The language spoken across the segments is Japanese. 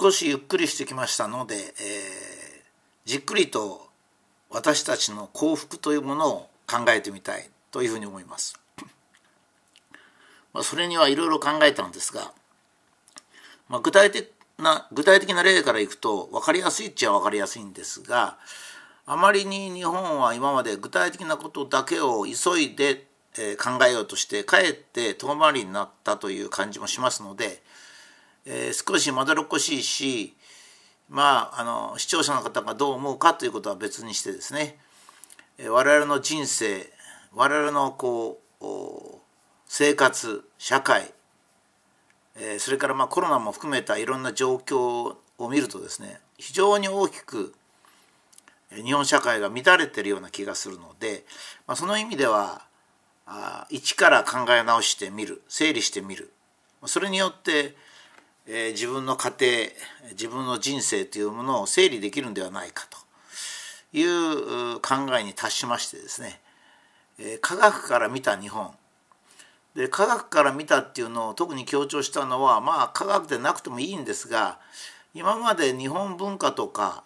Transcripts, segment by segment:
少しゆっくりしてきましたので、えー、じっくりと私たちの幸福というものを考えてみたいというふうに思います。まあ、それにはいろいろ考えたんですが、まあ、具体的な具体的な例からいくと分かりやすいっちゃ分かりやすいんですがあまりに日本は今まで具体的なことだけを急いで考えようとしてかえって遠回りになったという感じもしますので、えー、少しまどろっこしいしまああの視聴者の方がどう思うかということは別にしてですね。我々の人生我々のこう生活社会それからまあコロナも含めたいろんな状況を見るとですね非常に大きく日本社会が乱れてるような気がするので、まあ、その意味ではあ一から考え直してみる整理してみる。それによって、えー、自分の家庭自分の人生というものを整理できるんではないかと。いう考えに達しましてですね、えー、科学から見た日本。で科学から見たっていうのを特に強調したのはまあ科学でなくてもいいんですが今まで日本文化とか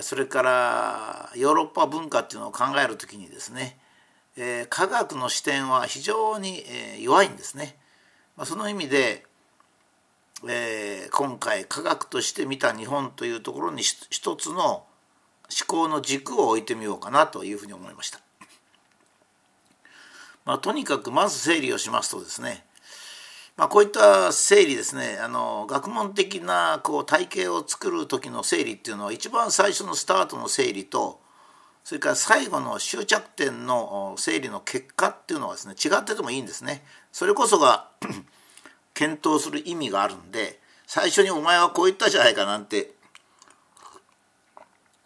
それからヨーロッパ文化っていうのを考える時にですねえ科学の視点は非常にえ弱いんですね。まあその意味でえ今回科学として見た日本というところに一つの思考の軸を置いてみようかなというふうに思いました。まあ、とにかくまず整理をしますとですね、まあ、こういった整理ですねあの学問的なこう体系を作る時の整理っていうのは一番最初のスタートの整理とそれから最後の終着点の整理の結果っていうのはですね違っててもいいんですね。それこそが検討する意味があるんで最初に「お前はこう言ったじゃないか」なんて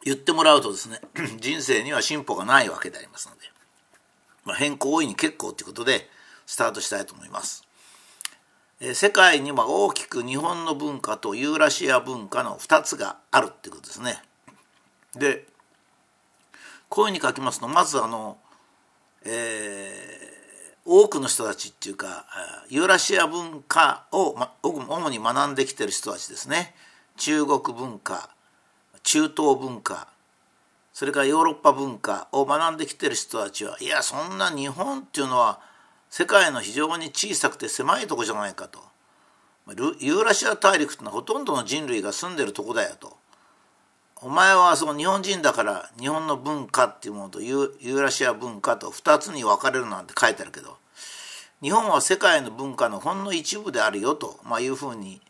言ってもらうとですね 人生には進歩がないわけでありますので。まあ、変更大いに結構ということでスタートしたいと思います。え世界には大きく日本の文化とユーラシア文化の2つがあるっていうことですね。でこういうふうに書きますとまずあの、えー、多くの人たちっていうかユーラシア文化を、ま、主に学んできてる人たちですね。中国文化中東文化それからヨーロッパ文化を学んできてる人たちはいやそんな日本っていうのは世界の非常に小さくて狭いとこじゃないかと。ユーラシア大陸ってのはほとんどの人類が住んでるとこだよと。お前はその日本人だから日本の文化っていうものとユーラシア文化と2つに分かれるなんて書いてあるけど日本は世界の文化のほんの一部であるよと、まあ、いうふうに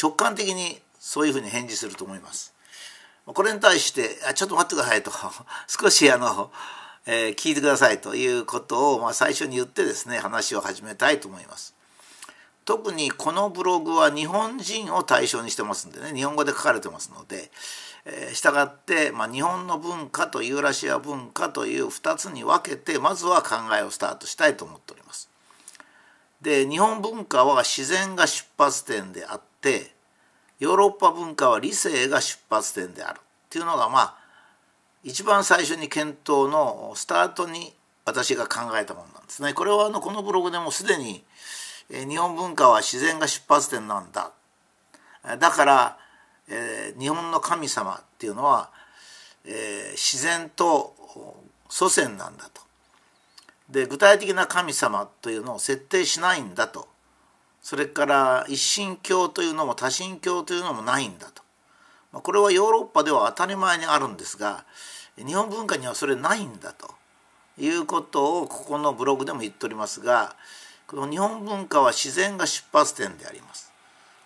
直感的にそういうふうに返事すると思います。これに対して「あちょっと待ってください」と 少しあの、えー、聞いてくださいということを、まあ、最初に言ってですね話を始めたいと思います。特にこのブログは日本人を対象にしてますんでね日本語で書かれてますので、えー、従って、まあ、日本の文化とユーラシア文化という2つに分けてまずは考えをスタートしたいと思っております。で日本文化は自然が出発点であってヨーロッパ文化は理性が出発点であるっていうのがまあ一番最初に検討のスタートに私が考えたものなんですね。これはあのこのブログでもすでに日本文化は自然が出発点なんだ。だから、えー、日本の神様っていうのは、えー、自然と祖先なんだと。で具体的な神様というのを設定しないんだとそれから一神教というのも多神教というのもないんだとこれはヨーロッパでは当たり前にあるんですが日本文化にはそれないんだということをここのブログでも言っておりますがこの日本文化は自然が出発点であります。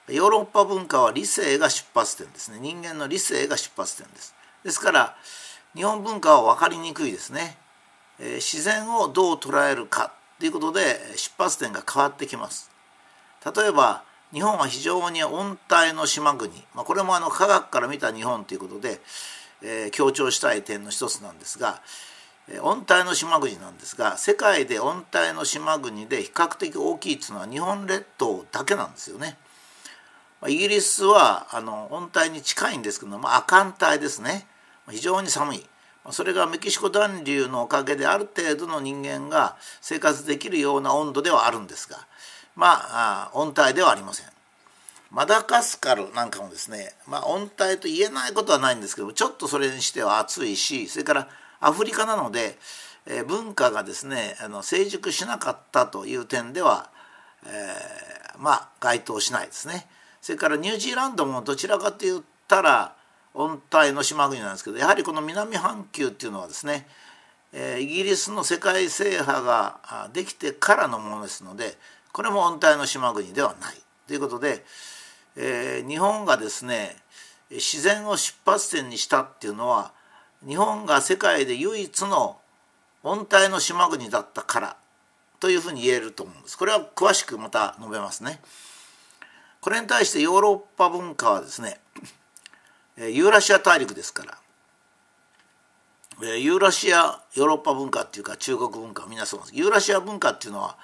ヨーロッパ文化は理性が出発点ですね。人間の理性が出発点です。ですから日本文化は分かりにくいですね、え、自然をどう捉えるかということで出発点が変わってきます。例えば日本は非常に温帯の島国、まあ、これもあの科学から見た日本ということで、えー、強調したい点の一つなんですが、温帯の島国なんですが世界で温帯の島国で比較的大きいっていうのは日本列島だけなんですよね。イギリスはあの温帯に近いんですけども亜寒帯ですね非常に寒い。それがメキシコ暖流のおかげである程度の人間が生活できるような温度ではあるんですがまあ温帯ではありません。マダガスカルなんかもですね、まあ、温帯と言えないことはないんですけどちょっとそれにしては暑いしそれからアフリカなので、えー、文化がですねあの成熟しなかったという点では、えー、まあ該当しないですね。それからニュージーランドもどちらかといったら温帯の島国なんですけどやはりこの南半球っていうのはですね、えー、イギリスの世界制覇ができてからのものですのでこれも温帯の島国ではないということで、えー、日本がですね自然を出発点にしたっていうのは日本が世界で唯一の温帯の島国だったからというふうに言えると思うんです。これは詳しくまた述べますね。これに対してヨーロッパ文化はですねユーラシア大陸ですからユーラシアヨーロッパ文化っていうか中国文化は皆そうなんですユーラシア文化っていうのは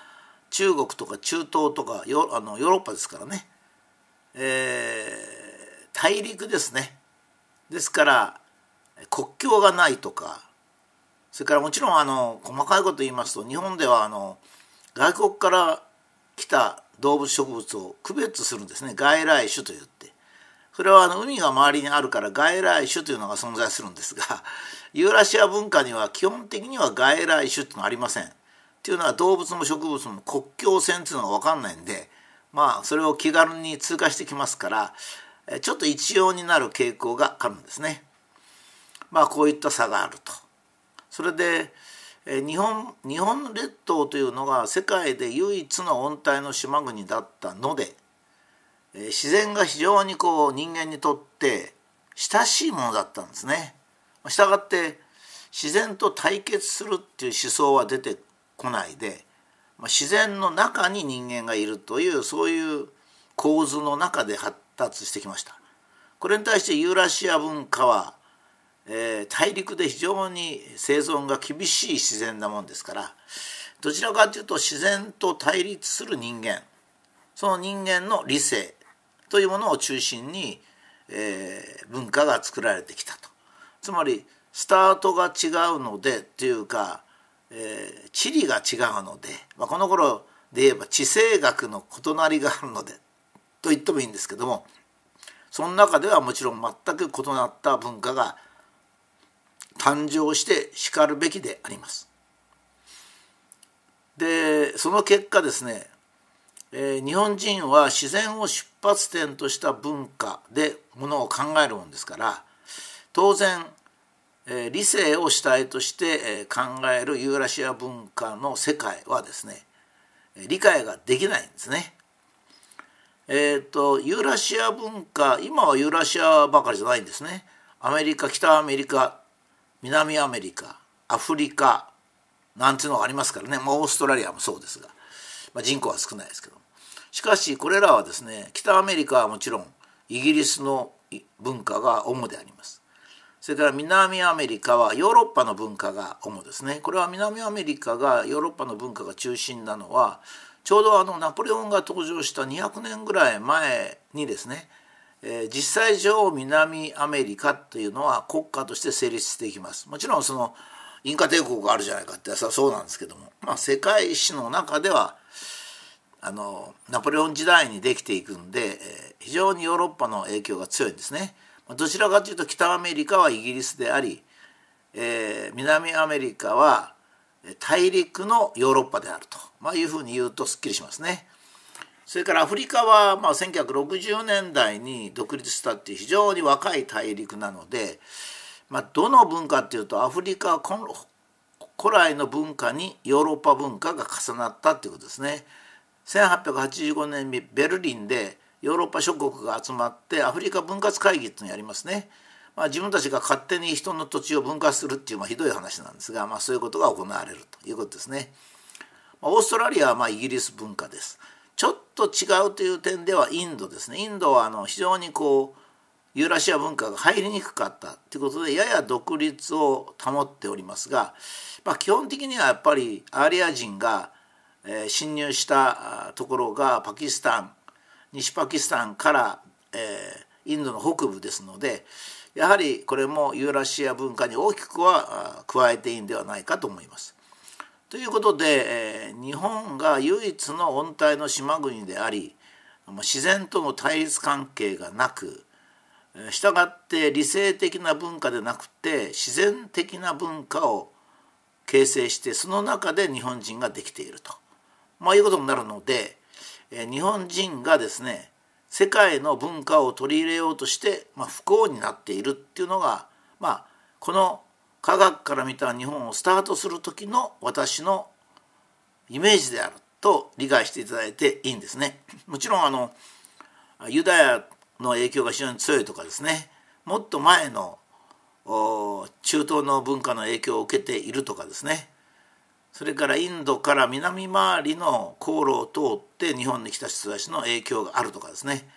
中国とか中東とかヨあのヨーロッパですからね、えー、大陸ですねですから国境がないとかそれからもちろんあの細かいこと言いますと日本ではあの外国から来た動物植物を区別するんですね外来種といってそれはあの海が周りにあるから外来種というのが存在するんですが ユーラシア文化には基本的には外来種っていうのはありません。っていうのは動物も植物も国境線っていうのが分かんないんでまあそれを気軽に通過してきますからちょっと一様になる傾向があるんですね。まあこういった差があると。それで日本日本列島というのが世界で唯一の温帯の島国だったので自然が非常にこう人間にとって親しいものだったんですね。したがって自然と対決するっていう思想は出てこないで自然の中に人間がいるというそういう構図の中で発達してきました。これに対してユーラシア文化はえー、大陸で非常に生存が厳しい自然なもんですからどちらかというと自然と対立する人間その人間の理性というものを中心に、えー、文化が作られてきたと。つまりスタートが違うのでっていうか、えー、地理が違うので、まあ、この頃で言えば地政学の異なりがあるのでと言ってもいいんですけどもその中ではもちろん全く異なった文化が誕生してしかるべきであります。でその結果ですね、えー、日本人は自然を出発点とした文化でものを考えるもんですから当然、えー、理性を主体として、えー、考えるユーラシア文化の世界はですね理解ができないんですね。えーと、とユーラシア文化今はユーラシアばかりじゃないんですね。アメリカ北アメリカ南アメリカアフリカなんていうのがありますからね、まあ、オーストラリアもそうですが、まあ、人口は少ないですけど。しかしこれらはですね北アメリカはもちろんイギリスの文化が主であります。それから南アメリカはヨーロッパの文化が主ですね。これは南アメリカがヨーロッパの文化が中心なのはちょうどあのナポレオンが登場した200年ぐらい前にですねえ、実際上南アメリカというのは国家として成立していきますもちろんそのインカ帝国があるじゃないかってそうなんですけども、まあ、世界史の中ではあのナポレオン時代にできていくんで、え、非常にヨーロッパの影響が強いんですね。どちらかというと北アメリカはイギリスであり、えー、南アメリカは大陸のヨーロッパであると、まあ、いうふうに言うとすっきりしますね。それからアフリカはまあ1960年代に独立したっていう非常に若い大陸なので、まあ、どの文化っていうとアフリカは古来の文化にヨーロッパ文化が重なったっていうことですね。1885年にベルリンでヨーロッパ諸国が集まってアフリカ分割会議っていうのをやりますね。まあ、自分たちが勝手に人の土地を分割するっていうまあひどい話なんですが、まあ、そういうことが行われるということですね。オーストラリアはまあイギリス文化です。ちょっと違うという点ではインドですねインドはあの非常にこうユーラシア文化が入りにくかったということでやや独立を保っておりますが、まあ、基本的にはやっぱりアーリア人が、侵入したところがパキスタン西パキスタンから、インドの北部ですのでやはりこれもユーラシア文化に大きくは加えていいんではないかと思います。ということで、えー、日本が唯一の温帯の島国であり自然との対立関係がなくしたがって理性的な文化でなくて自然的な文化を形成してその中で日本人ができていると、まあ、いうことになるのでえ日本人がですね世界の文化を取り入れようとして、まあ、不幸になっているっていうのが、まあ、この科学から見た日本をスタートする時の私のイメージであると理解していただいていいんですね。もちろんあのユダヤの影響が非常に強いとかですね。もっと前の中東の文化の影響を受けているとかですね。それからインドから南回りの航路を通って日本に来た人たちの影響があるとかですね。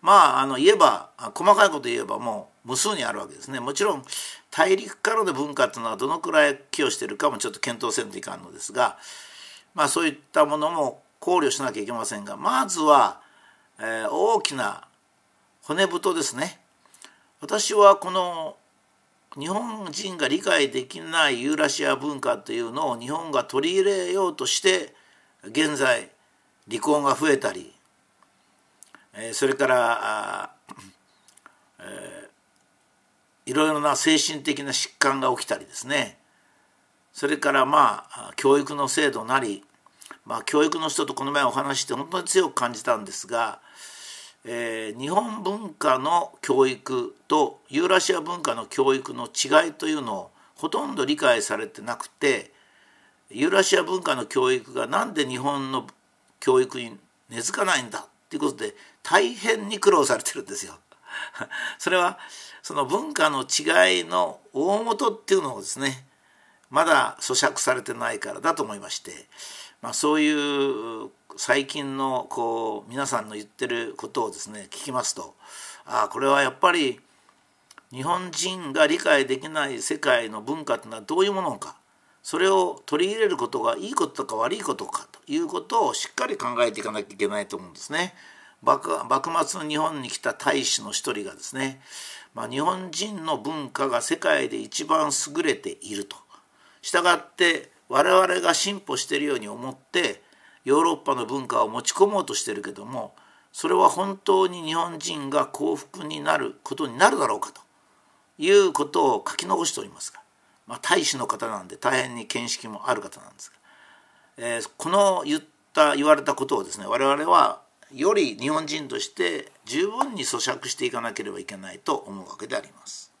まああの言えば細かいこと言えばもう無数にあるわけですね。もちろん大陸からの文化っていうのはどのくらい寄与してるかもちょっと検討せんといかんのですがまあそういったものも考慮しなきゃいけませんがまずは、えー、大きな骨太ですね。私はこの日本人が理解できないユーラシア文化というのを日本が取り入れようとして現在離婚が増えたりそれからえいろいろな精神的な疾患が起きたりですねそれからまあ教育の制度なり、まあ、教育の人とこの前お話して本当に強く感じたんですがえー、日本文化の教育とユーラシア文化の教育の違いというのをほとんど理解されてなくてユーラシア文化の教育が何で日本の教育に根付かないんだっていうことで大変に苦労されてるんですよ。それはその文化の違いの大元っていうのをですねまだ咀嚼されてないからだと思いまして、まあ、そういう最近のこう皆さんの言ってることをですね聞きますとああこれはやっぱり日本人が理解できない世界の文化というのはどういうものかそれを取り入れることがいいことか悪いことかということをしっかり考えていかなきゃいけないと思うんですね。幕末の日本に来た大使の一人がですね、まあ、日本人の文化が世界で一番優れていると。したがって我々が進歩しているように思ってヨーロッパの文化を持ち込もうとしてるけどもそれは本当に日本人が幸福になることになるだろうかということを書き残しておりますが、まあ、大使の方なんで大変に見識もある方なんですが、えー、この言った言われたことをですね我々はより日本人として十分に咀嚼していかなければいけないと思うわけであります。